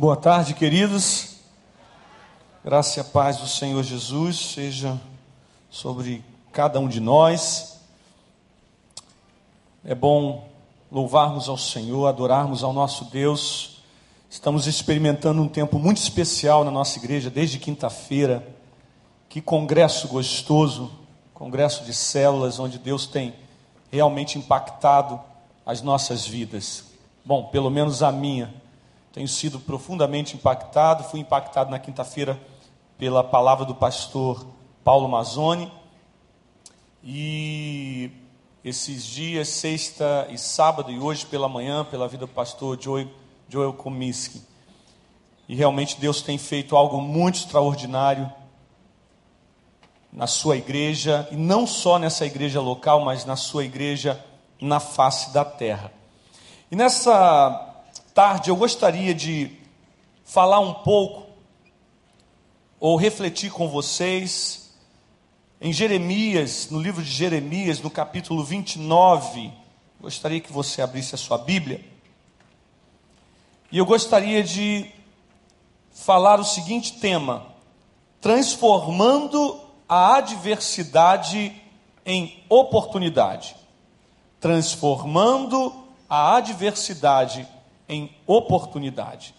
Boa tarde, queridos. Graça e paz do Senhor Jesus seja sobre cada um de nós. É bom louvarmos ao Senhor, adorarmos ao nosso Deus. Estamos experimentando um tempo muito especial na nossa igreja desde quinta-feira. Que congresso gostoso, congresso de células onde Deus tem realmente impactado as nossas vidas. Bom, pelo menos a minha tenho sido profundamente impactado. Fui impactado na quinta-feira pela palavra do pastor Paulo Mazzoni. E esses dias, sexta e sábado, e hoje pela manhã, pela vida do pastor Joel, Joel Comiskey. E realmente Deus tem feito algo muito extraordinário na sua igreja, e não só nessa igreja local, mas na sua igreja na face da terra. E nessa tarde eu gostaria de falar um pouco, ou refletir com vocês, em Jeremias, no livro de Jeremias, no capítulo 29. Gostaria que você abrisse a sua Bíblia. E eu gostaria de falar o seguinte tema: transformando a adversidade em oportunidade. Transformando a adversidade em oportunidade.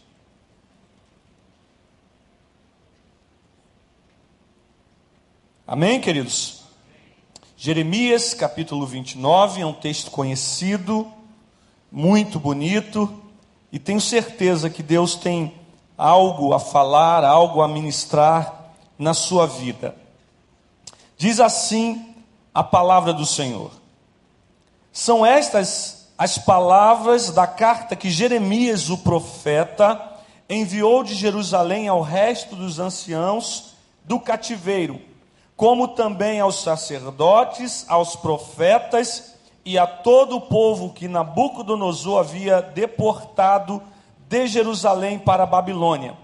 Amém, queridos? Jeremias capítulo 29 é um texto conhecido, muito bonito, e tenho certeza que Deus tem algo a falar, algo a ministrar na sua vida. Diz assim a palavra do Senhor: São estas as palavras da carta que Jeremias, o profeta, enviou de Jerusalém ao resto dos anciãos do cativeiro, como também aos sacerdotes, aos profetas e a todo o povo que Nabucodonosor havia deportado de Jerusalém para a Babilônia.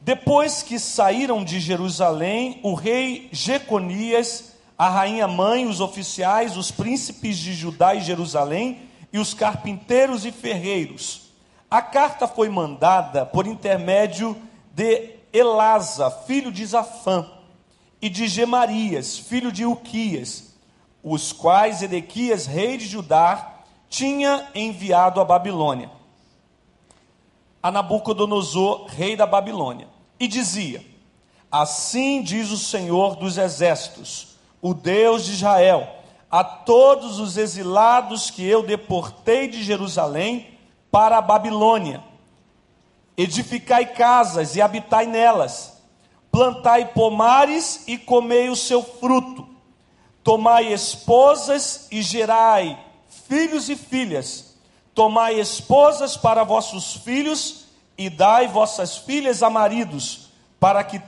Depois que saíram de Jerusalém, o rei Jeconias a rainha mãe, os oficiais, os príncipes de Judá e Jerusalém e os carpinteiros e ferreiros. A carta foi mandada por intermédio de Elasa, filho de Zafã, e de Gemarias, filho de Uquias, os quais Edequias, rei de Judá, tinha enviado à Babilônia, a Nabucodonosor, rei da Babilônia, e dizia: Assim diz o Senhor dos exércitos: o Deus de Israel, a todos os exilados que eu deportei de Jerusalém para a Babilônia. Edificai casas e habitai nelas, plantai pomares e comei o seu fruto, tomai esposas e gerai filhos e filhas, tomai esposas para vossos filhos e dai vossas filhas a maridos, para que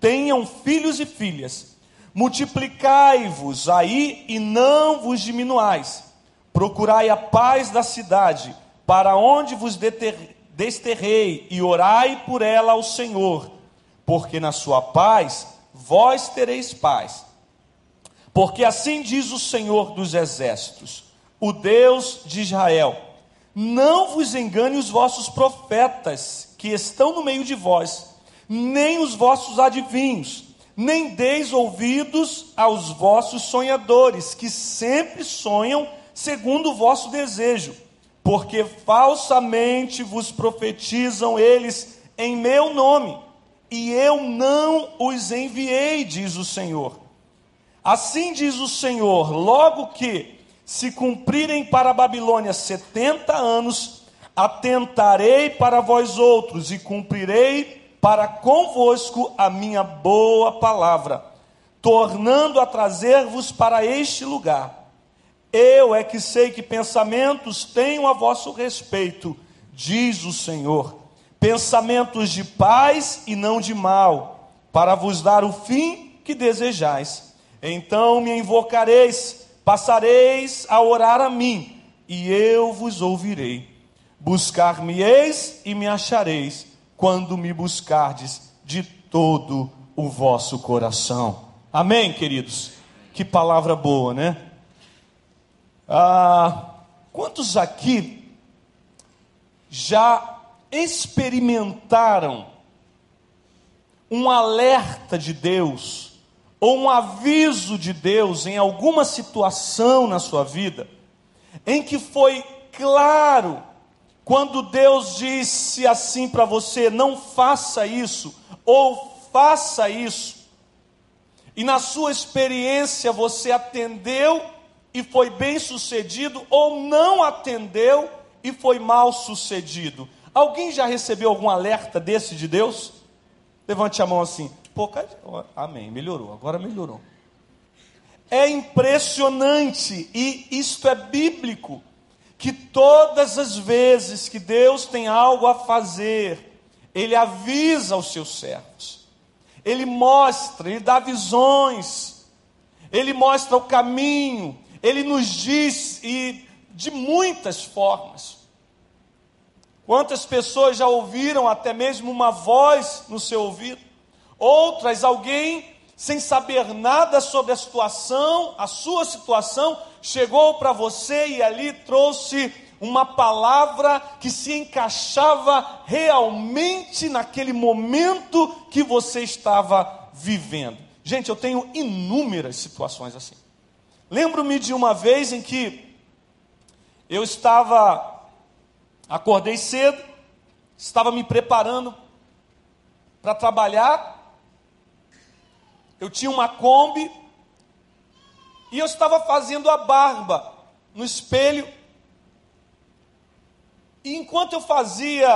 tenham filhos e filhas Multiplicai-vos aí e não vos diminuais. Procurai a paz da cidade, para onde vos desterrei, e orai por ela ao Senhor, porque na sua paz vós tereis paz. Porque assim diz o Senhor dos exércitos, o Deus de Israel: Não vos engane os vossos profetas que estão no meio de vós, nem os vossos adivinhos nem deis ouvidos aos vossos sonhadores, que sempre sonham segundo o vosso desejo, porque falsamente vos profetizam eles em meu nome, e eu não os enviei, diz o Senhor. Assim diz o Senhor: logo que se cumprirem para a Babilônia setenta anos, atentarei para vós outros e cumprirei para convosco a minha boa palavra, tornando a trazer-vos para este lugar. Eu é que sei que pensamentos tenho a vosso respeito, diz o Senhor, pensamentos de paz e não de mal, para vos dar o fim que desejais. Então me invocareis, passareis a orar a mim, e eu vos ouvirei. Buscar-me-eis e me achareis quando me buscardes de todo o vosso coração. Amém, queridos? Que palavra boa, né? Ah, quantos aqui já experimentaram um alerta de Deus ou um aviso de Deus em alguma situação na sua vida, em que foi claro quando Deus disse assim para você: não faça isso, ou faça isso, e na sua experiência você atendeu e foi bem sucedido, ou não atendeu e foi mal sucedido. Alguém já recebeu algum alerta desse de Deus? Levante a mão assim. Pô, amém, melhorou, agora melhorou. É impressionante, e isto é bíblico, que todas as vezes que Deus tem algo a fazer, Ele avisa os seus servos, Ele mostra, Ele dá visões, Ele mostra o caminho, Ele nos diz, e de muitas formas. Quantas pessoas já ouviram até mesmo uma voz no seu ouvido? Outras, alguém sem saber nada sobre a situação, a sua situação, chegou para você e ali trouxe uma palavra que se encaixava realmente naquele momento que você estava vivendo. Gente, eu tenho inúmeras situações assim. Lembro-me de uma vez em que eu estava Acordei cedo, estava me preparando para trabalhar. Eu tinha uma Kombi e eu estava fazendo a barba no espelho. E enquanto eu fazia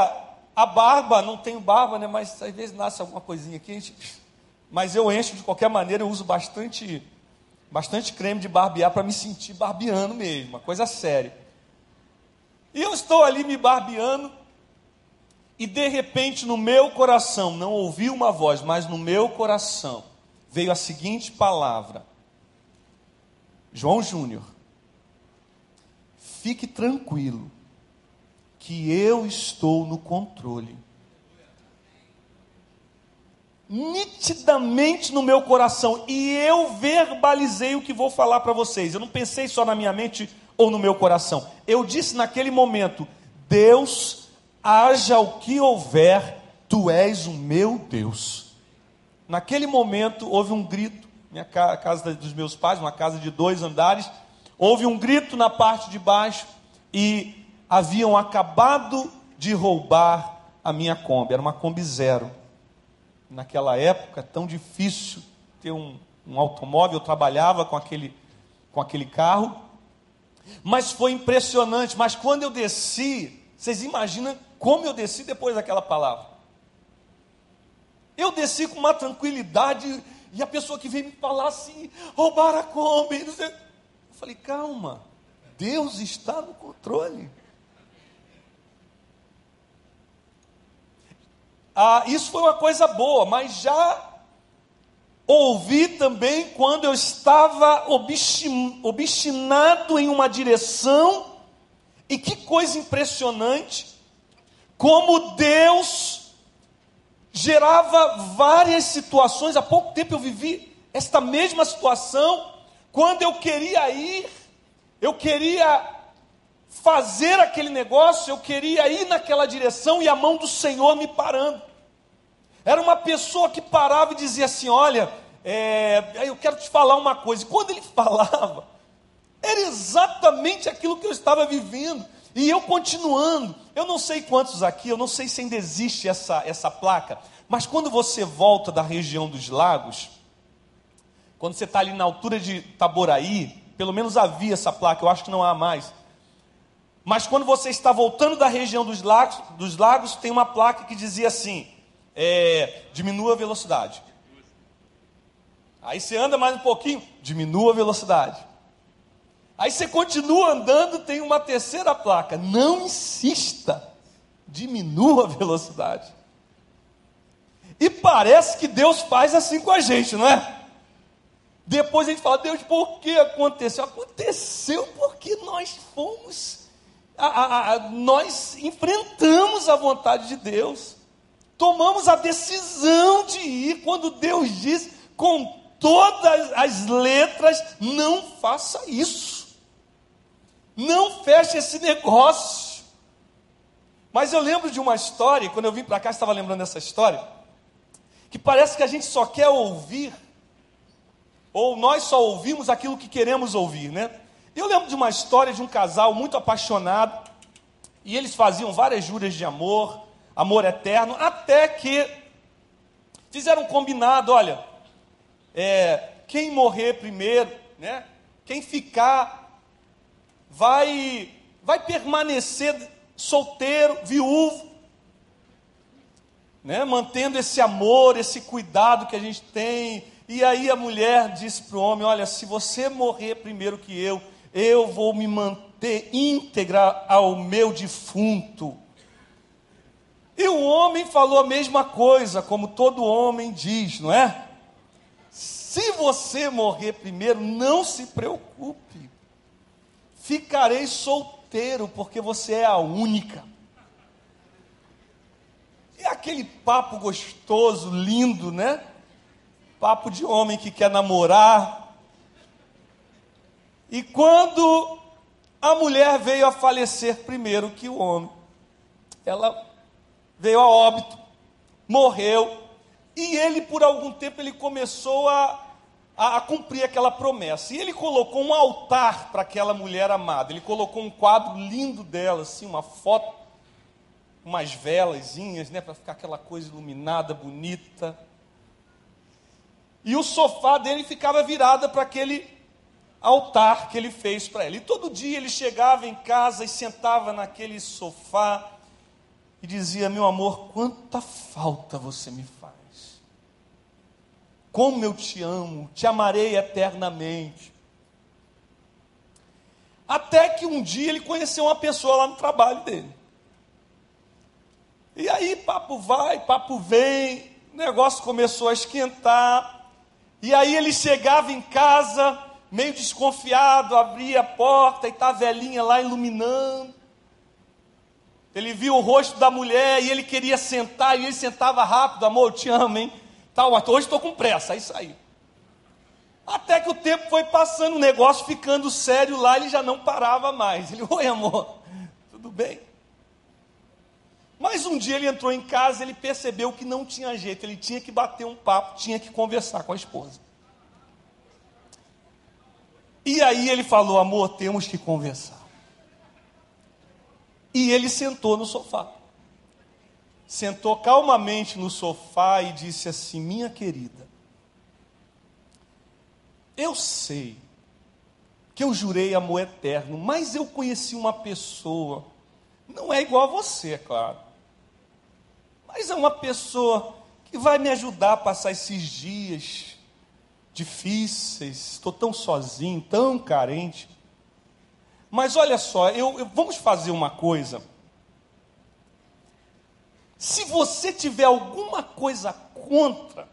a barba, não tenho barba, né? Mas às vezes nasce alguma coisinha aqui, gente, mas eu encho de qualquer maneira, eu uso bastante, bastante creme de barbear para me sentir barbeando mesmo, uma coisa séria. E eu estou ali me barbeando, e de repente no meu coração, não ouvi uma voz, mas no meu coração veio a seguinte palavra: João Júnior, fique tranquilo, que eu estou no controle. Nitidamente no meu coração, e eu verbalizei o que vou falar para vocês. Eu não pensei só na minha mente ou no meu coração. Eu disse naquele momento: Deus, haja o que houver, tu és o meu Deus. Naquele momento houve um grito, minha casa dos meus pais, uma casa de dois andares, houve um grito na parte de baixo e haviam acabado de roubar a minha Kombi, era uma Kombi zero. Naquela época, tão difícil ter um, um automóvel, eu trabalhava com aquele, com aquele carro, mas foi impressionante. Mas quando eu desci, vocês imaginam como eu desci depois daquela palavra? Eu desci com uma tranquilidade e a pessoa que veio me falar assim, roubaram a Kombi. Eu falei, calma, Deus está no controle. Ah, isso foi uma coisa boa, mas já Ouvi também quando eu estava obstinado em uma direção, e que coisa impressionante, como Deus gerava várias situações. Há pouco tempo eu vivi esta mesma situação, quando eu queria ir, eu queria fazer aquele negócio, eu queria ir naquela direção e a mão do Senhor me parando. Era uma pessoa que parava e dizia assim: Olha, é, eu quero te falar uma coisa. E quando ele falava, era exatamente aquilo que eu estava vivendo. E eu continuando. Eu não sei quantos aqui, eu não sei se ainda existe essa, essa placa, mas quando você volta da região dos lagos, quando você está ali na altura de Taboraí, pelo menos havia essa placa, eu acho que não há mais. Mas quando você está voltando da região dos lagos, dos lagos tem uma placa que dizia assim: é, diminua a velocidade. Aí você anda mais um pouquinho, diminua a velocidade. Aí você continua andando, tem uma terceira placa. Não insista, diminua a velocidade. E parece que Deus faz assim com a gente, não é? Depois a gente fala, Deus, por que aconteceu? Aconteceu porque nós fomos, a, a, a, nós enfrentamos a vontade de Deus tomamos a decisão de ir quando Deus diz com todas as letras: não faça isso, não feche esse negócio. Mas eu lembro de uma história, quando eu vim para cá, estava lembrando dessa história, que parece que a gente só quer ouvir, ou nós só ouvimos aquilo que queremos ouvir, né? Eu lembro de uma história de um casal muito apaixonado, e eles faziam várias juras de amor, amor eterno, até que fizeram um combinado: olha, é, quem morrer primeiro, né? Quem ficar vai vai permanecer solteiro, viúvo, né? Mantendo esse amor, esse cuidado que a gente tem. E aí a mulher disse para o homem: Olha, se você morrer primeiro que eu, eu vou me manter íntegra ao meu defunto. E o homem falou a mesma coisa, como todo homem diz, não é? Se você morrer primeiro, não se preocupe, ficarei solteiro, porque você é a única. E aquele papo gostoso, lindo, né? Papo de homem que quer namorar. E quando a mulher veio a falecer primeiro que o homem, ela veio a óbito, morreu, e ele por algum tempo ele começou a, a, a cumprir aquela promessa. E ele colocou um altar para aquela mulher amada. Ele colocou um quadro lindo dela, assim, uma foto, umas velazinhas, né, para ficar aquela coisa iluminada, bonita. E o sofá dele ficava virado para aquele altar que ele fez para ela. E todo dia ele chegava em casa e sentava naquele sofá e dizia: Meu amor, quanta falta você me faz. Como eu te amo, te amarei eternamente. Até que um dia ele conheceu uma pessoa lá no trabalho dele. E aí, papo vai, papo vem, o negócio começou a esquentar. E aí ele chegava em casa, meio desconfiado, abria a porta e tá a velhinha lá iluminando. Ele viu o rosto da mulher e ele queria sentar, e ele sentava rápido, amor, eu te amo, hein? Tal, hoje estou com pressa, aí saiu. Até que o tempo foi passando, o negócio ficando sério lá, ele já não parava mais. Ele, oi amor, tudo bem? Mas um dia ele entrou em casa, ele percebeu que não tinha jeito, ele tinha que bater um papo, tinha que conversar com a esposa. E aí ele falou: amor, temos que conversar. E ele sentou no sofá. Sentou calmamente no sofá e disse assim: Minha querida, eu sei que eu jurei amor eterno, mas eu conheci uma pessoa, não é igual a você, é claro, mas é uma pessoa que vai me ajudar a passar esses dias difíceis, estou tão sozinho, tão carente. Mas olha só, eu, eu, vamos fazer uma coisa. Se você tiver alguma coisa contra,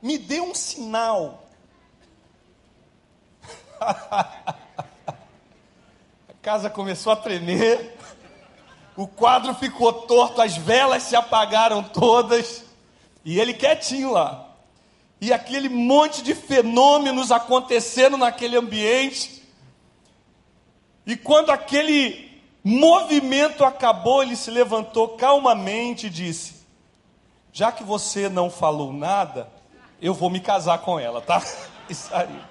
me dê um sinal. a casa começou a tremer, o quadro ficou torto, as velas se apagaram todas, e ele quietinho lá. E aquele monte de fenômenos acontecendo naquele ambiente. E quando aquele movimento acabou, ele se levantou calmamente e disse: Já que você não falou nada, eu vou me casar com ela, tá? E saiu.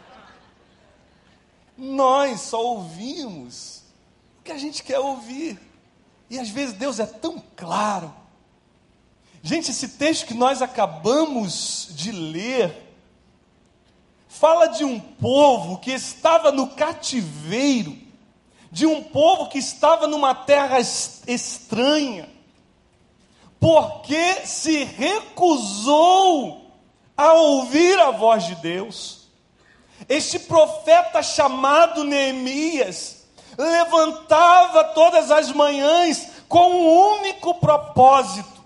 Nós só ouvimos o que a gente quer ouvir. E às vezes Deus é tão claro. Gente, esse texto que nós acabamos de ler fala de um povo que estava no cativeiro de um povo que estava numa terra estranha, porque se recusou a ouvir a voz de Deus. Este profeta chamado Neemias levantava todas as manhãs com um único propósito,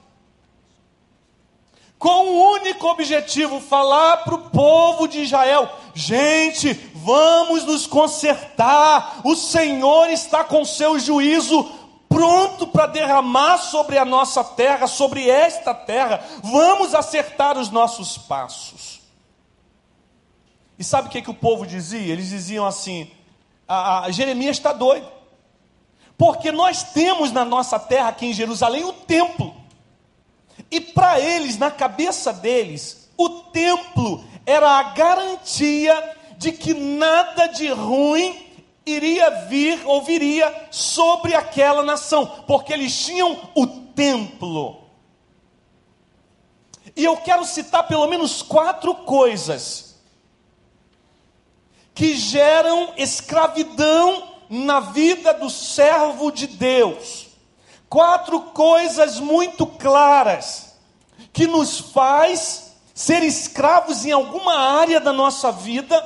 com um único objetivo: falar para o povo de Israel: gente, vamos nos consertar. O Senhor está com seu juízo pronto para derramar sobre a nossa terra, sobre esta terra. Vamos acertar os nossos passos. E sabe o que, que o povo dizia? Eles diziam assim: a, a Jeremias está doido. Porque nós temos na nossa terra, aqui em Jerusalém, o templo. E para eles, na cabeça deles, o templo era a garantia de que nada de ruim iria vir ou viria sobre aquela nação, porque eles tinham o templo. E eu quero citar pelo menos quatro coisas que geram escravidão na vida do servo de Deus. Quatro coisas muito claras que nos faz ser escravos em alguma área da nossa vida,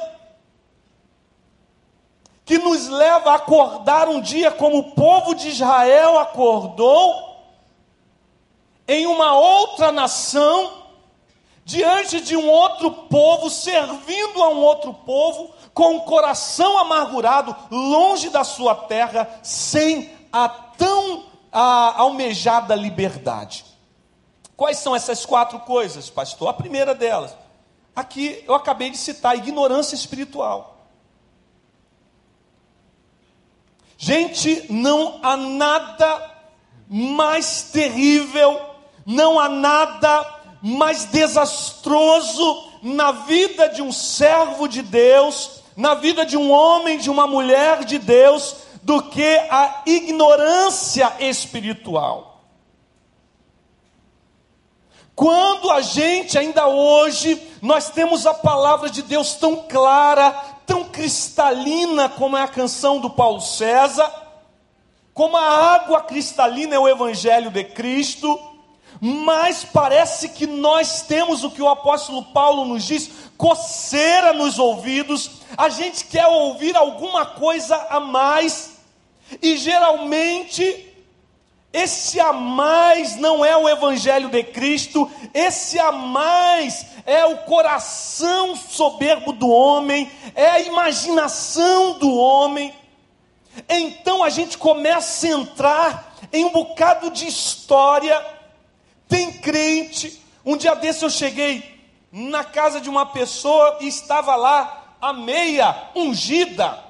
que nos leva a acordar um dia como o povo de Israel acordou em uma outra nação, diante de um outro povo, servindo a um outro povo, com o coração amargurado, longe da sua terra, sem a tão a, almejada liberdade. Quais são essas quatro coisas, pastor? A primeira delas, aqui eu acabei de citar, ignorância espiritual. Gente, não há nada mais terrível não há nada mais desastroso na vida de um servo de Deus, na vida de um homem, de uma mulher de Deus, do que a ignorância espiritual. Quando a gente, ainda hoje, nós temos a palavra de Deus tão clara, tão cristalina, como é a canção do Paulo César, como a água cristalina é o Evangelho de Cristo, mas parece que nós temos o que o apóstolo Paulo nos diz, coceira nos ouvidos, a gente quer ouvir alguma coisa a mais, e geralmente esse a mais não é o evangelho de Cristo, esse a mais é o coração soberbo do homem, é a imaginação do homem. Então a gente começa a entrar em um bocado de história tem crente. Um dia desse eu cheguei na casa de uma pessoa e estava lá a meia ungida.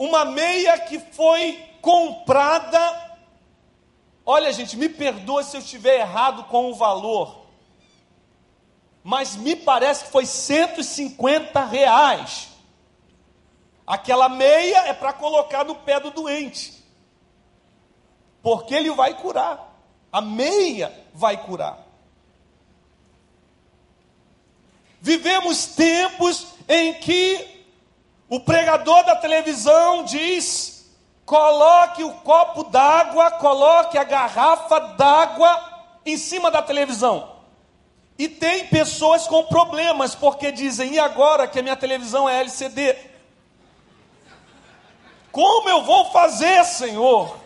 Uma meia que foi comprada. Olha, gente, me perdoe se eu estiver errado com o valor. Mas me parece que foi 150 reais. Aquela meia é para colocar no pé do doente porque ele vai curar. A meia vai curar. Vivemos tempos em que o pregador da televisão diz: coloque o copo d'água, coloque a garrafa d'água em cima da televisão. E tem pessoas com problemas, porque dizem: e agora que a minha televisão é LCD? Como eu vou fazer, Senhor?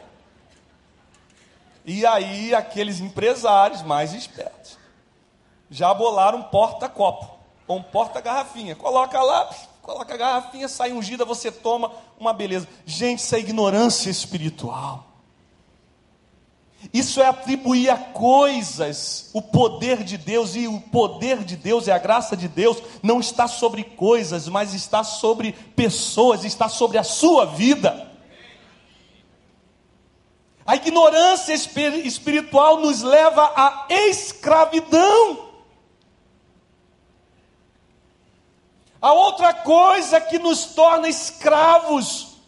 E aí aqueles empresários mais espertos já bolaram um porta-copo ou um porta-garrafinha. Coloca lá, coloca a garrafinha, sai ungida, você toma uma beleza. Gente, isso é ignorância espiritual. Isso é atribuir a coisas o poder de Deus, e o poder de Deus e a graça de Deus não está sobre coisas, mas está sobre pessoas, está sobre a sua vida. A ignorância espiritual nos leva à escravidão. A outra coisa que nos torna escravos,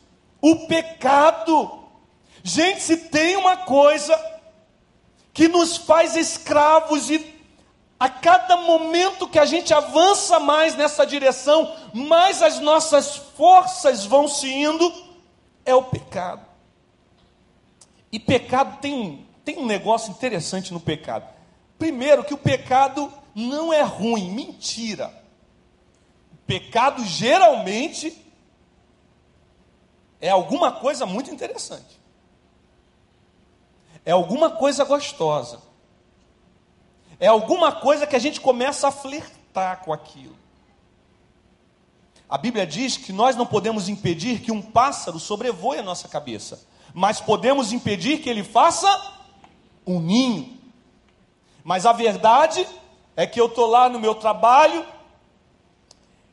o pecado. Gente, se tem uma coisa que nos faz escravos e a cada momento que a gente avança mais nessa direção, mais as nossas forças vão se indo, é o pecado. E pecado tem um, tem um negócio interessante no pecado. Primeiro, que o pecado não é ruim, mentira. Pecado geralmente é alguma coisa muito interessante. É alguma coisa gostosa. É alguma coisa que a gente começa a flertar com aquilo. A Bíblia diz que nós não podemos impedir que um pássaro sobrevoe a nossa cabeça mas podemos impedir que ele faça um ninho. Mas a verdade é que eu estou lá no meu trabalho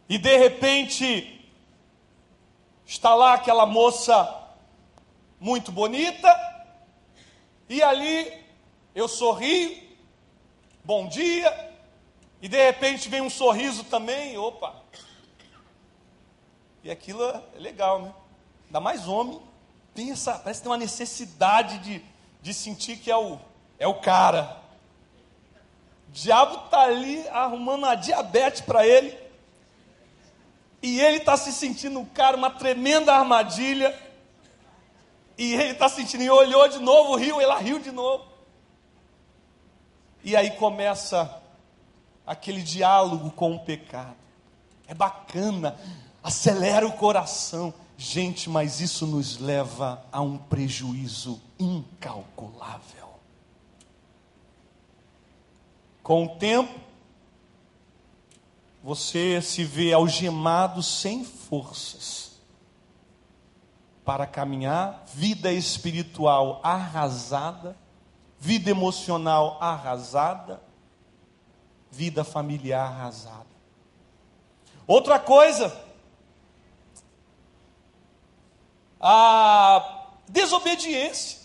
e de repente Está lá aquela moça muito bonita, e ali eu sorrio, bom dia, e de repente vem um sorriso também, opa. E aquilo é legal, né? Ainda mais homem, essa, parece que tem uma necessidade de, de sentir que é o, é o cara. O diabo está ali arrumando uma diabetes para ele. E ele está se sentindo o cara, uma tremenda armadilha. E ele está sentindo, e olhou de novo, riu, ela riu de novo. E aí começa aquele diálogo com o pecado. É bacana, acelera o coração. Gente, mas isso nos leva a um prejuízo incalculável. Com o tempo, você se vê algemado sem forças para caminhar, vida espiritual arrasada, vida emocional arrasada, vida familiar arrasada. Outra coisa, a desobediência.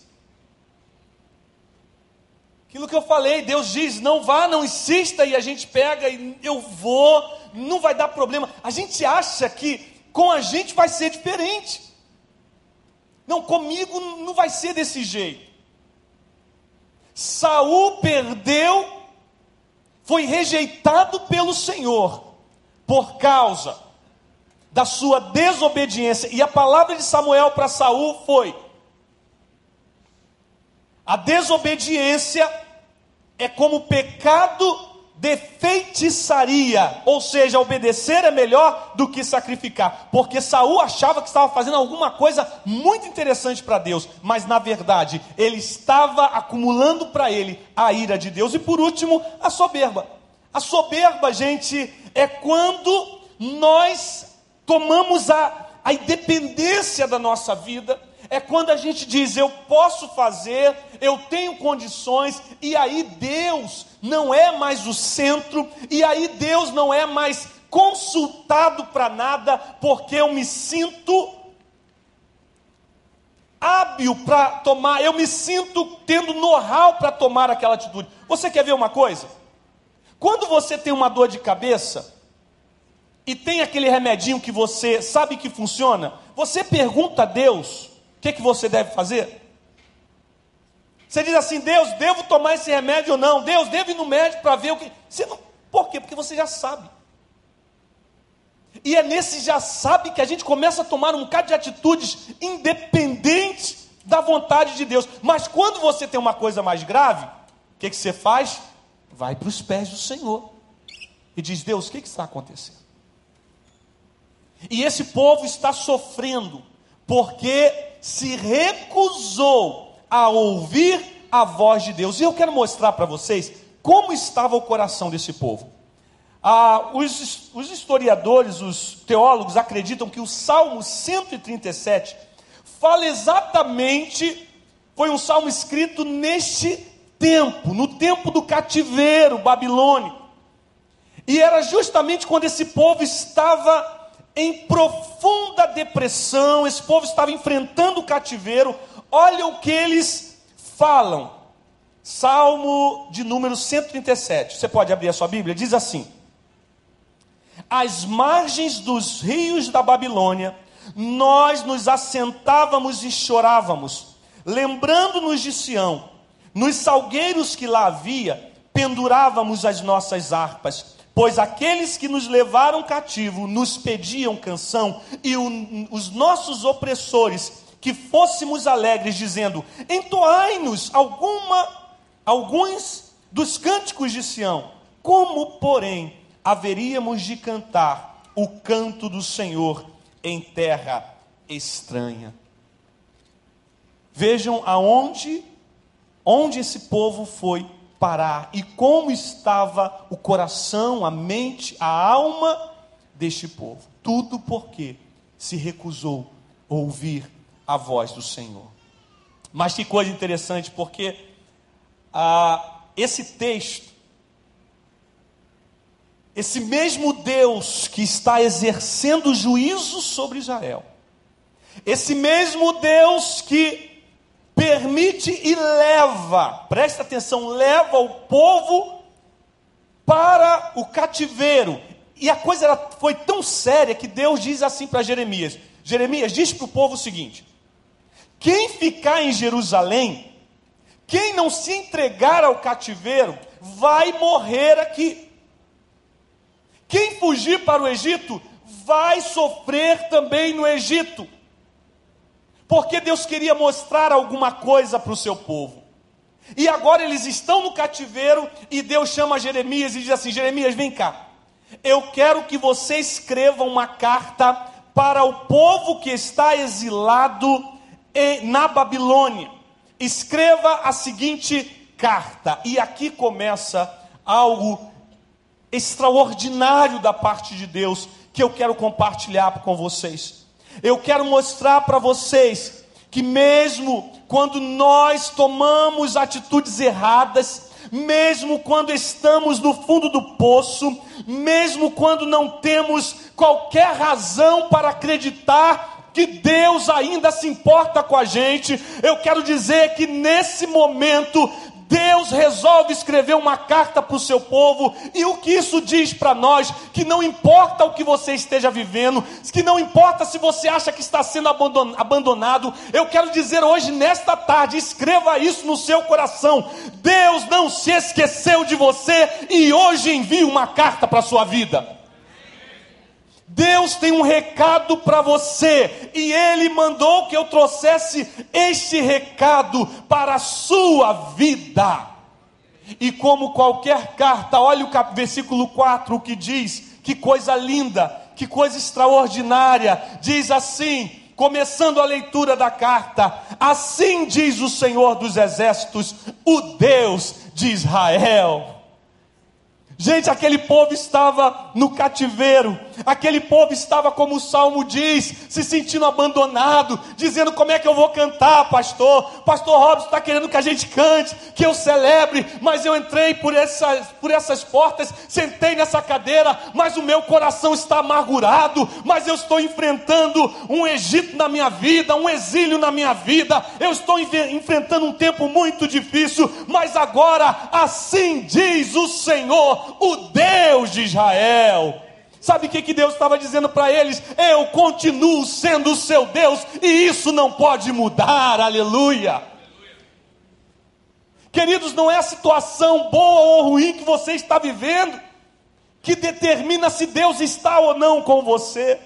Aquilo que eu falei, Deus diz: não vá, não insista, e a gente pega e eu vou, não vai dar problema. A gente acha que com a gente vai ser diferente. Não, comigo não vai ser desse jeito. Saul perdeu, foi rejeitado pelo Senhor por causa da sua desobediência. E a palavra de Samuel para Saul foi: a desobediência é como pecado de feitiçaria, ou seja, obedecer é melhor do que sacrificar, porque Saul achava que estava fazendo alguma coisa muito interessante para Deus, mas na verdade ele estava acumulando para ele a ira de Deus. E por último, a soberba. A soberba, gente, é quando nós tomamos a, a independência da nossa vida é quando a gente diz eu posso fazer, eu tenho condições, e aí Deus não é mais o centro, e aí Deus não é mais consultado para nada, porque eu me sinto hábil para tomar, eu me sinto tendo know-how para tomar aquela atitude. Você quer ver uma coisa? Quando você tem uma dor de cabeça, e tem aquele remedinho que você sabe que funciona, você pergunta a Deus o que, que você deve fazer? Você diz assim, Deus, devo tomar esse remédio ou não? Deus, devo ir no médico para ver o que. Você não... Por quê? Porque você já sabe. E é nesse já sabe que a gente começa a tomar um bocado de atitudes independentes da vontade de Deus. Mas quando você tem uma coisa mais grave, o que, que você faz? Vai para os pés do Senhor e diz: Deus, o que, que está acontecendo? E esse povo está sofrendo, porque se recusou a ouvir a voz de Deus. E eu quero mostrar para vocês como estava o coração desse povo. Ah, os, os historiadores, os teólogos acreditam que o Salmo 137 fala exatamente, foi um salmo escrito neste tempo, no tempo do cativeiro babilônico. E era justamente quando esse povo estava em profunda depressão, esse povo estava enfrentando o cativeiro. Olha o que eles falam. Salmo de número 137. Você pode abrir a sua Bíblia? Diz assim: Às margens dos rios da Babilônia, nós nos assentávamos e chorávamos, lembrando-nos de Sião. Nos salgueiros que lá havia, pendurávamos as nossas harpas Pois aqueles que nos levaram cativo nos pediam canção, e o, os nossos opressores que fôssemos alegres, dizendo: Entoai-nos alguma, alguns dos cânticos de Sião. Como, porém, haveríamos de cantar o canto do Senhor em terra estranha? Vejam aonde onde esse povo foi parar e como estava o coração, a mente, a alma deste povo. Tudo porque se recusou a ouvir a voz do Senhor. Mas que coisa interessante, porque ah, esse texto, esse mesmo Deus que está exercendo juízo sobre Israel, Esse mesmo Deus que permite e leva, presta atenção, leva o povo para o cativeiro. E a coisa foi tão séria que Deus diz assim para Jeremias: Jeremias diz para o povo o seguinte: quem ficar em Jerusalém, quem não se entregar ao cativeiro, vai morrer aqui. Quem fugir para o Egito, vai sofrer também no Egito. Porque Deus queria mostrar alguma coisa para o seu povo. E agora eles estão no cativeiro e Deus chama Jeremias e diz assim: Jeremias, vem cá. Eu quero que você escreva uma carta para o povo que está exilado na Babilônia. Escreva a seguinte carta, e aqui começa algo extraordinário da parte de Deus que eu quero compartilhar com vocês. Eu quero mostrar para vocês que, mesmo quando nós tomamos atitudes erradas, mesmo quando estamos no fundo do poço, mesmo quando não temos qualquer razão para acreditar que Deus ainda se importa com a gente, eu quero dizer que nesse momento Deus resolve escrever uma carta para o seu povo, e o que isso diz para nós? Que não importa o que você esteja vivendo, que não importa se você acha que está sendo abandonado, eu quero dizer hoje, nesta tarde, escreva isso no seu coração: Deus não se esqueceu de você e hoje envia uma carta para a sua vida. Deus tem um recado para você, e Ele mandou que eu trouxesse este recado para a sua vida. E como qualquer carta, olha o cap, versículo 4, o que diz, que coisa linda, que coisa extraordinária, diz assim, começando a leitura da carta: Assim diz o Senhor dos Exércitos, o Deus de Israel. Gente, aquele povo estava no cativeiro, aquele povo estava, como o salmo diz, se sentindo abandonado, dizendo: Como é que eu vou cantar, pastor? Pastor Robson está querendo que a gente cante, que eu celebre, mas eu entrei por essas, por essas portas, sentei nessa cadeira, mas o meu coração está amargurado, mas eu estou enfrentando um Egito na minha vida, um exílio na minha vida, eu estou enfrentando um tempo muito difícil, mas agora, assim diz o Senhor o Deus de Israel. Sabe o que, que Deus estava dizendo para eles? Eu continuo sendo o seu Deus e isso não pode mudar, aleluia. Queridos, não é a situação boa ou ruim que você está vivendo que determina se Deus está ou não com você.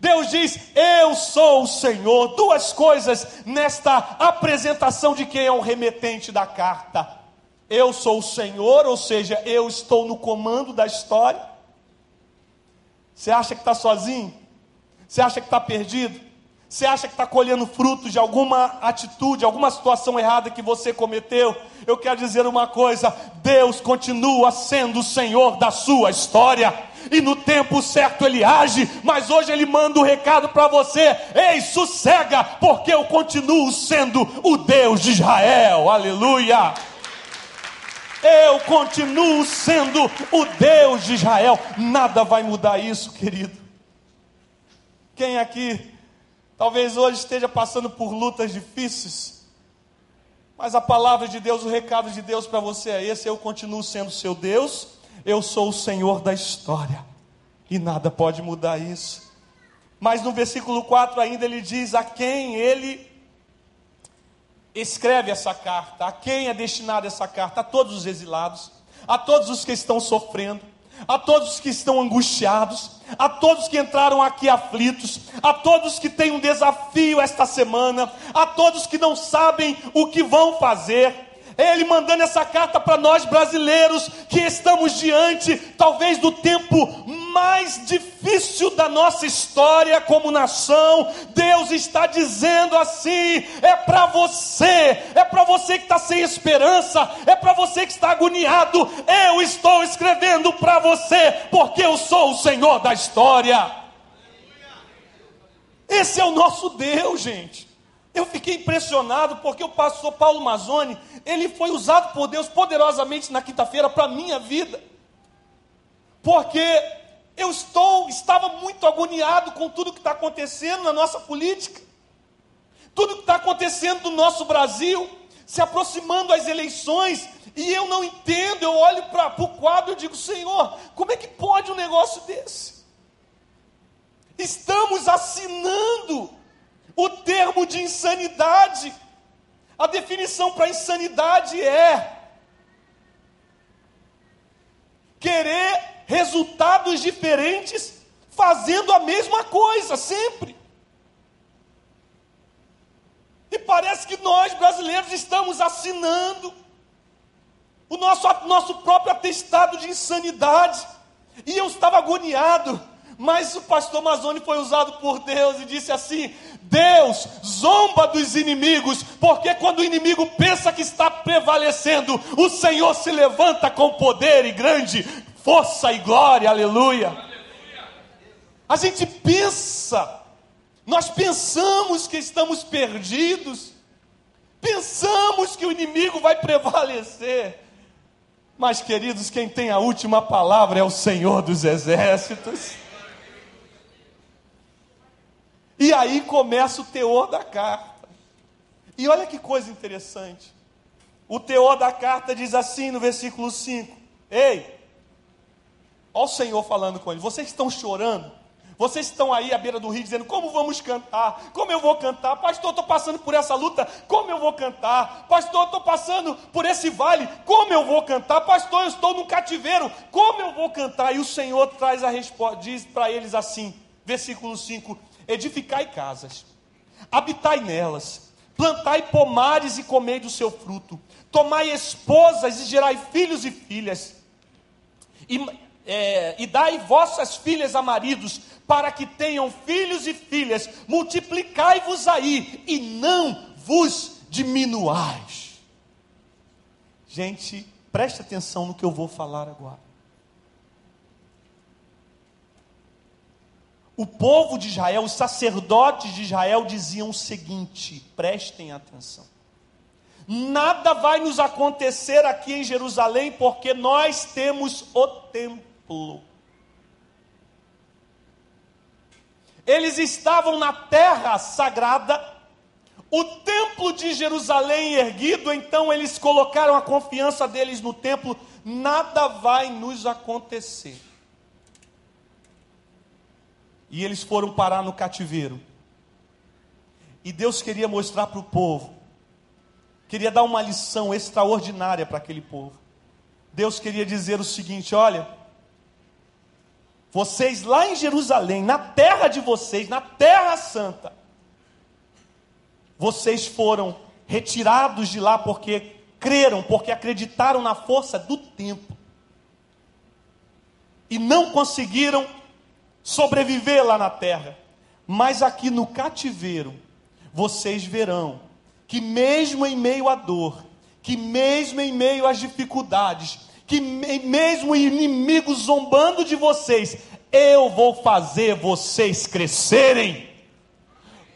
Deus diz: Eu sou o Senhor. Duas coisas nesta apresentação de quem é o remetente da carta. Eu sou o Senhor, ou seja, eu estou no comando da história. Você acha que está sozinho? Você acha que está perdido? Você acha que está colhendo frutos de alguma atitude, alguma situação errada que você cometeu? Eu quero dizer uma coisa: Deus continua sendo o Senhor da sua história. E no tempo certo ele age, mas hoje ele manda o um recado para você: ei, sossega, porque eu continuo sendo o Deus de Israel. Aleluia! Eu continuo sendo o Deus de Israel. Nada vai mudar isso, querido. Quem aqui talvez hoje esteja passando por lutas difíceis, mas a palavra de Deus, o recado de Deus para você é esse: eu continuo sendo seu Deus, eu sou o Senhor da história, e nada pode mudar isso. Mas no versículo 4 ainda ele diz: a quem ele escreve essa carta. A quem é destinada essa carta? A todos os exilados, a todos os que estão sofrendo, a todos os que estão angustiados, a todos que entraram aqui aflitos, a todos que têm um desafio esta semana, a todos que não sabem o que vão fazer. Ele mandando essa carta para nós brasileiros que estamos diante, talvez, do tempo mais difícil da nossa história como nação, Deus está dizendo assim: é para você, é para você que está sem esperança, é para você que está agoniado. Eu estou escrevendo para você, porque eu sou o Senhor da história. Esse é o nosso Deus, gente. Eu fiquei impressionado porque o pastor Paulo Mazzoni, ele foi usado por Deus poderosamente na quinta-feira para a minha vida. Porque eu estou, estava muito agoniado com tudo que está acontecendo na nossa política. tudo que está acontecendo no nosso Brasil, se aproximando as eleições, e eu não entendo, eu olho para o quadro e digo, Senhor, como é que pode um negócio desse? Estamos assinando o termo de insanidade. A definição para insanidade é querer resultados diferentes fazendo a mesma coisa sempre. E parece que nós brasileiros estamos assinando o nosso, nosso próprio atestado de insanidade. E eu estava agoniado, mas o pastor Mazoni foi usado por Deus e disse assim: Deus zomba dos inimigos, porque quando o inimigo pensa que está prevalecendo, o Senhor se levanta com poder e grande força e glória, aleluia. A gente pensa, nós pensamos que estamos perdidos, pensamos que o inimigo vai prevalecer, mas queridos, quem tem a última palavra é o Senhor dos Exércitos. E aí começa o teor da carta. E olha que coisa interessante. O teor da carta diz assim no versículo 5: Ei, olha o Senhor falando com ele, vocês estão chorando? Vocês estão aí à beira do rio dizendo: Como vamos cantar? Como eu vou cantar? Pastor, estou passando por essa luta. Como eu vou cantar? Pastor, estou passando por esse vale. Como eu vou cantar? Pastor, eu estou no cativeiro. Como eu vou cantar? E o Senhor traz a resposta, diz para eles assim, versículo 5: edificai casas, habitai nelas, plantai pomares e comei do seu fruto, tomai esposas e gerai filhos e filhas, e, é, e dai vossas filhas a maridos, para que tenham filhos e filhas, multiplicai-vos aí e não vos diminuais. Gente, preste atenção no que eu vou falar agora. O povo de Israel, os sacerdotes de Israel diziam o seguinte: prestem atenção. Nada vai nos acontecer aqui em Jerusalém, porque nós temos o templo. Eles estavam na terra sagrada, o templo de Jerusalém erguido, então eles colocaram a confiança deles no templo. Nada vai nos acontecer e eles foram parar no cativeiro. E Deus queria mostrar para o povo, queria dar uma lição extraordinária para aquele povo. Deus queria dizer o seguinte: olha, vocês lá em Jerusalém, na terra de vocês, na terra santa, vocês foram retirados de lá porque creram, porque acreditaram na força do tempo. E não conseguiram sobreviver lá na terra. Mas aqui no cativeiro, vocês verão que, mesmo em meio à dor, que mesmo em meio às dificuldades, que mesmo inimigos zombando de vocês, eu vou fazer vocês crescerem.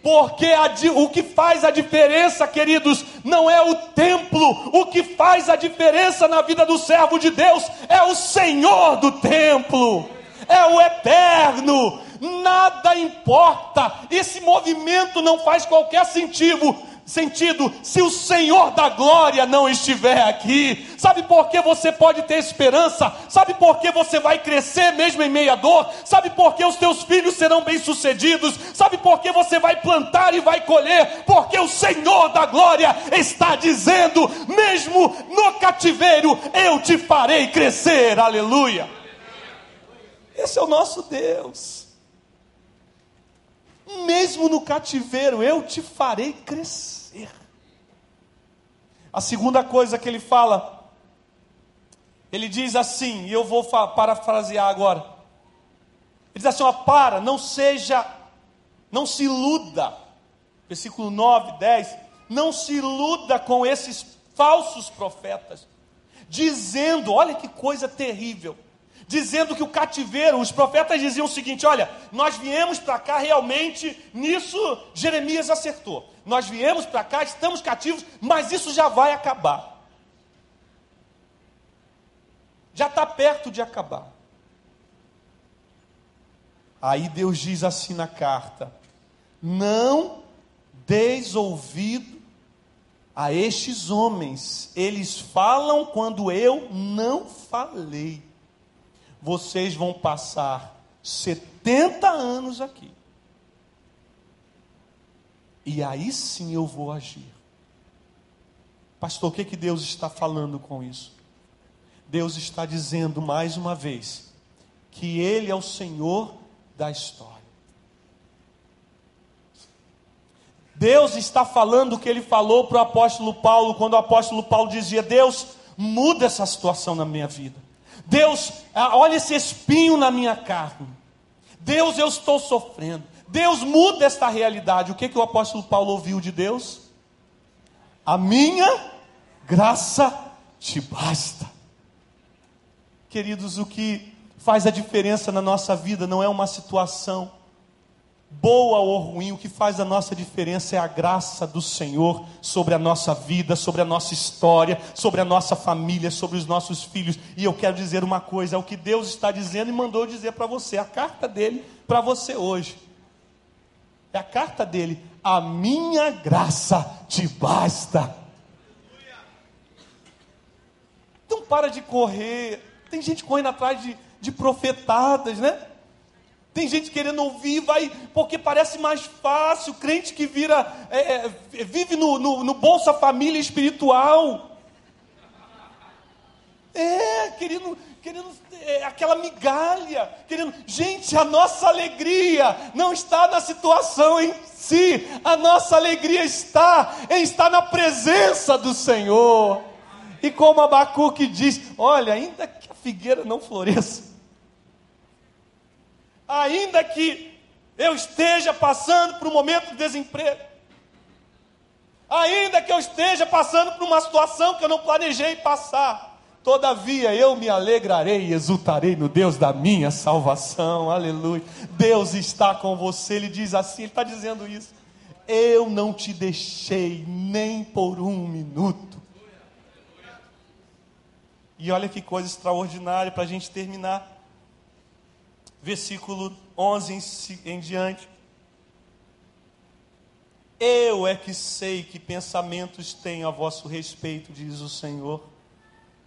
Porque a, o que faz a diferença, queridos, não é o templo, o que faz a diferença na vida do servo de Deus é o Senhor do templo é o eterno. Nada importa. Esse movimento não faz qualquer sentido sentido se o Senhor da glória não estiver aqui. Sabe por que você pode ter esperança? Sabe por que você vai crescer mesmo em meia dor? Sabe por que os teus filhos serão bem-sucedidos? Sabe por que você vai plantar e vai colher? Porque o Senhor da glória está dizendo, mesmo no cativeiro, eu te farei crescer. Aleluia. Esse é o nosso Deus. Mesmo no cativeiro, eu te farei crescer. A segunda coisa que ele fala, ele diz assim, e eu vou parafrasear agora. Ele diz assim: ó, para, não seja, não se iluda. Versículo 9, 10. Não se iluda com esses falsos profetas, dizendo: olha que coisa terrível dizendo que o cativeiro, os profetas diziam o seguinte: olha, nós viemos para cá realmente, nisso Jeremias acertou. Nós viemos para cá, estamos cativos, mas isso já vai acabar. Já está perto de acabar. Aí Deus diz assim na carta: não deis ouvido a estes homens, eles falam quando eu não falei. Vocês vão passar 70 anos aqui. E aí sim eu vou agir. Pastor, o que, que Deus está falando com isso? Deus está dizendo mais uma vez que Ele é o Senhor da história. Deus está falando o que ele falou para o apóstolo Paulo, quando o apóstolo Paulo dizia: Deus, muda essa situação na minha vida. Deus, ah, olha esse espinho na minha carne. Deus, eu estou sofrendo. Deus, muda esta realidade. O que, que o apóstolo Paulo ouviu de Deus? A minha graça te basta. Queridos, o que faz a diferença na nossa vida não é uma situação boa ou ruim, o que faz a nossa diferença é a graça do Senhor sobre a nossa vida, sobre a nossa história, sobre a nossa família, sobre os nossos filhos. E eu quero dizer uma coisa: é o que Deus está dizendo e mandou dizer para você, a carta dele para você hoje. É a carta dele: A minha graça te basta. Então para de correr. Tem gente correndo atrás de, de profetadas, né? Tem gente querendo ouvir, vai, porque parece mais fácil. Crente que vira, é, é, vive no, no, no, Bolsa Família espiritual. É, querendo, querendo é, aquela migalha, querendo. Gente, a nossa alegria não está na situação em si, a nossa alegria está em estar na presença do Senhor. E como Abacuque diz: olha, ainda que a figueira não floresça, ainda que eu esteja passando por um momento de desemprego, ainda que eu esteja passando por uma situação que eu não planejei passar, todavia eu me alegrarei e exultarei no Deus da minha salvação, aleluia. Deus está com você, ele diz assim, ele está dizendo isso. Eu não te deixei nem por um minuto. E olha que coisa extraordinária para a gente terminar versículo 11 em, em diante. Eu é que sei que pensamentos tenho a vosso respeito, diz o Senhor.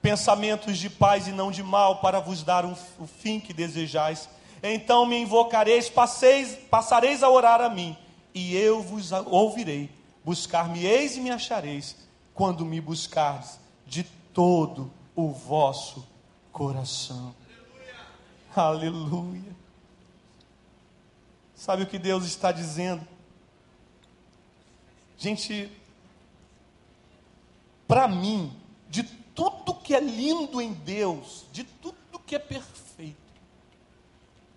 Pensamentos de paz e não de mal, para vos dar um, o fim que desejais. Então me invocareis, passeis, passareis a orar a mim, e eu vos ouvirei. Buscar-me-eis e me achareis, quando me buscardes de todo o vosso coração. Aleluia. Sabe o que Deus está dizendo? Gente, para mim, de tudo que é lindo em Deus, de tudo que é perfeito,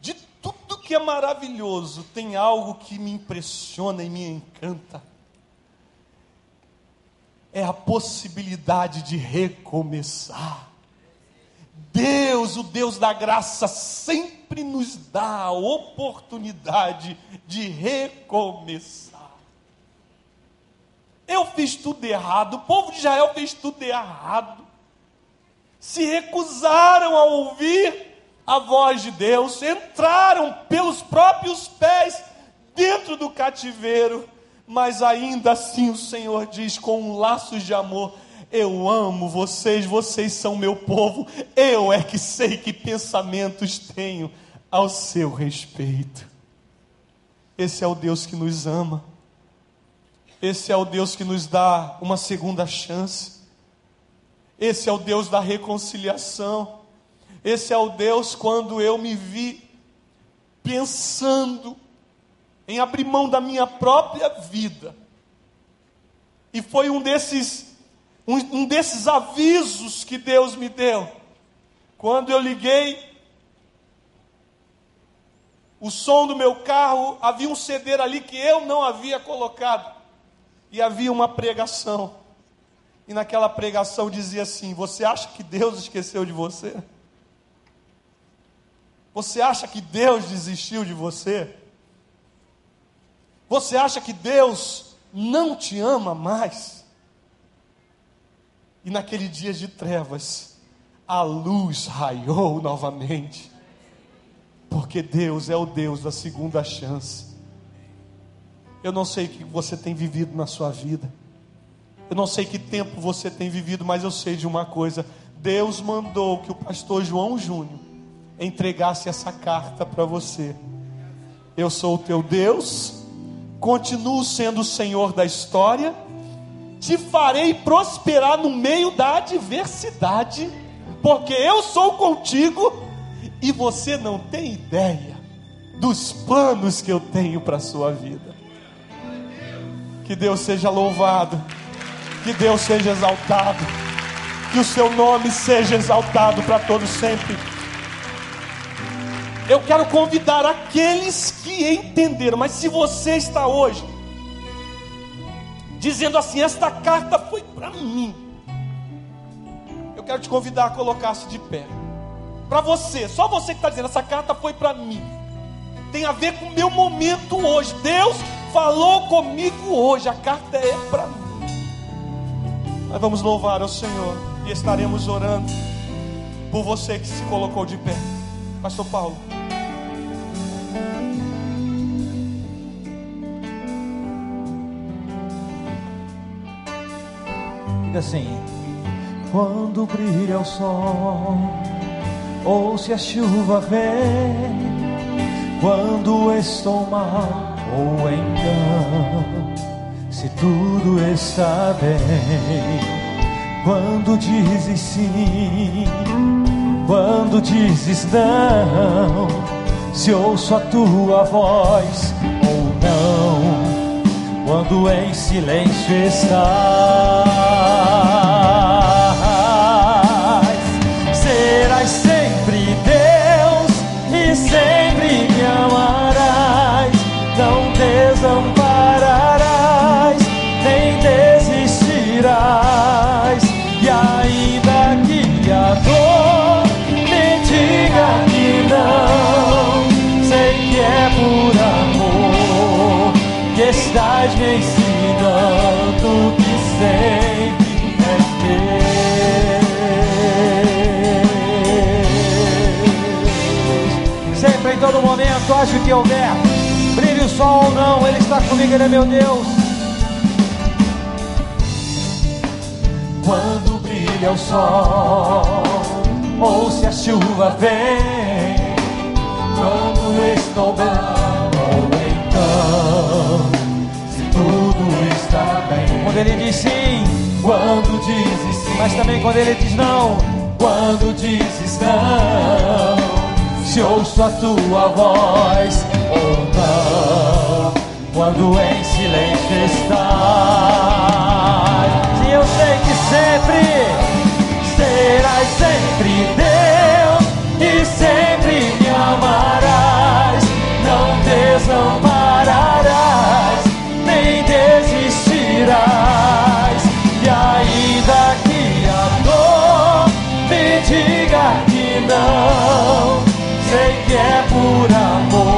de tudo que é maravilhoso, tem algo que me impressiona e me encanta. É a possibilidade de recomeçar. Deus, o Deus da graça, sempre nos dá a oportunidade de recomeçar. Eu fiz tudo errado, o povo de Israel fez tudo errado. Se recusaram a ouvir a voz de Deus, entraram pelos próprios pés dentro do cativeiro, mas ainda assim o Senhor diz com laços de amor: eu amo vocês, vocês são meu povo. Eu é que sei que pensamentos tenho ao seu respeito. Esse é o Deus que nos ama. Esse é o Deus que nos dá uma segunda chance. Esse é o Deus da reconciliação. Esse é o Deus quando eu me vi pensando em abrir mão da minha própria vida. E foi um desses um, um desses avisos que Deus me deu. Quando eu liguei o som do meu carro, havia um CD ali que eu não havia colocado. E havia uma pregação. E naquela pregação dizia assim: Você acha que Deus esqueceu de você? Você acha que Deus desistiu de você? Você acha que Deus não te ama mais? E naquele dia de trevas, a luz raiou novamente. Porque Deus é o Deus da segunda chance. Eu não sei o que você tem vivido na sua vida. Eu não sei que tempo você tem vivido, mas eu sei de uma coisa: Deus mandou que o pastor João Júnior entregasse essa carta para você. Eu sou o teu Deus, continuo sendo o Senhor da história, te farei prosperar no meio da adversidade, porque eu sou contigo e você não tem ideia dos planos que eu tenho para a sua vida. Que Deus seja louvado, que Deus seja exaltado, que o seu nome seja exaltado para todos sempre. Eu quero convidar aqueles que entenderam, mas se você está hoje dizendo assim: esta carta foi para mim, eu quero te convidar a colocar-se de pé. Para você, só você que está dizendo, essa carta foi para mim. Tem a ver com o meu momento hoje. Deus falou comigo hoje. A carta é para mim. Nós vamos louvar ao Senhor e estaremos orando por você que se colocou de pé. Pastor Paulo. Assim: quando brilha o sol, ou se a chuva vem, quando estou mal ou então, se tudo está bem, quando dizes sim, quando dizes não, se ouço a tua voz ou não, quando em silêncio estás, Ainda que a dor me diga que não, sei que é por amor que estás me ensinando que sempre és Deus. Sempre em todo momento, acho que houver brilhe o sol ou não, Ele está comigo, Ele é meu Deus. Quando brilha o sol, ou se a chuva vem, quando estou bem, ou então, se tudo está bem. Quando Ele diz sim, quando dizes sim, mas também quando Ele diz não, quando dizes não, se ouço a tua voz ou não, quando em silêncio estás. Sim, eu sei que sempre serás sempre Deus e sempre me amarás, não desampararás, nem desistirás. E ainda que a dor me diga que não, sei que é por amor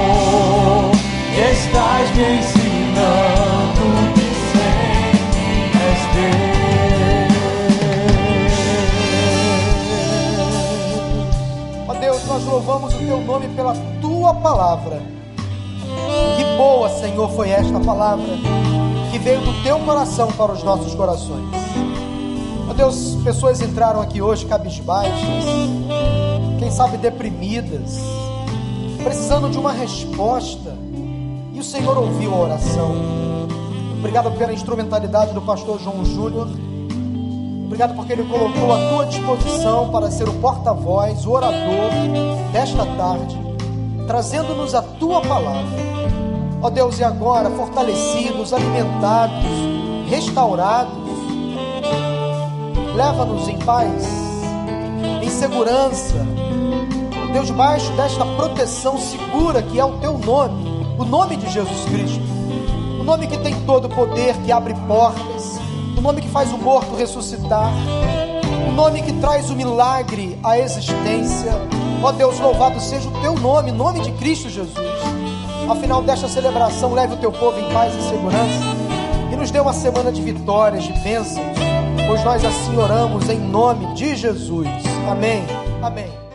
louvamos o teu nome pela tua palavra. Que boa, Senhor, foi esta palavra que veio do teu coração para os nossos corações. Ó Deus, pessoas entraram aqui hoje cabisbaixas, quem sabe deprimidas, precisando de uma resposta. E o Senhor ouviu a oração. Obrigado pela instrumentalidade do pastor João Júnior. Obrigado porque ele colocou à tua disposição para ser o porta-voz, o orador desta tarde, trazendo-nos a tua palavra. Ó Deus, e agora, fortalecidos, alimentados, restaurados, leva-nos em paz, em segurança, Deus, debaixo desta proteção segura que é o teu nome, o nome de Jesus Cristo, o nome que tem todo o poder, que abre portas, o nome que faz o morto ressuscitar, o nome que traz o milagre à existência. Ó Deus, louvado seja o teu nome, nome de Cristo Jesus. Ao final desta celebração, leve o teu povo em paz e segurança e nos dê uma semana de vitórias, de bênçãos, pois nós assim oramos em nome de Jesus. Amém. Amém.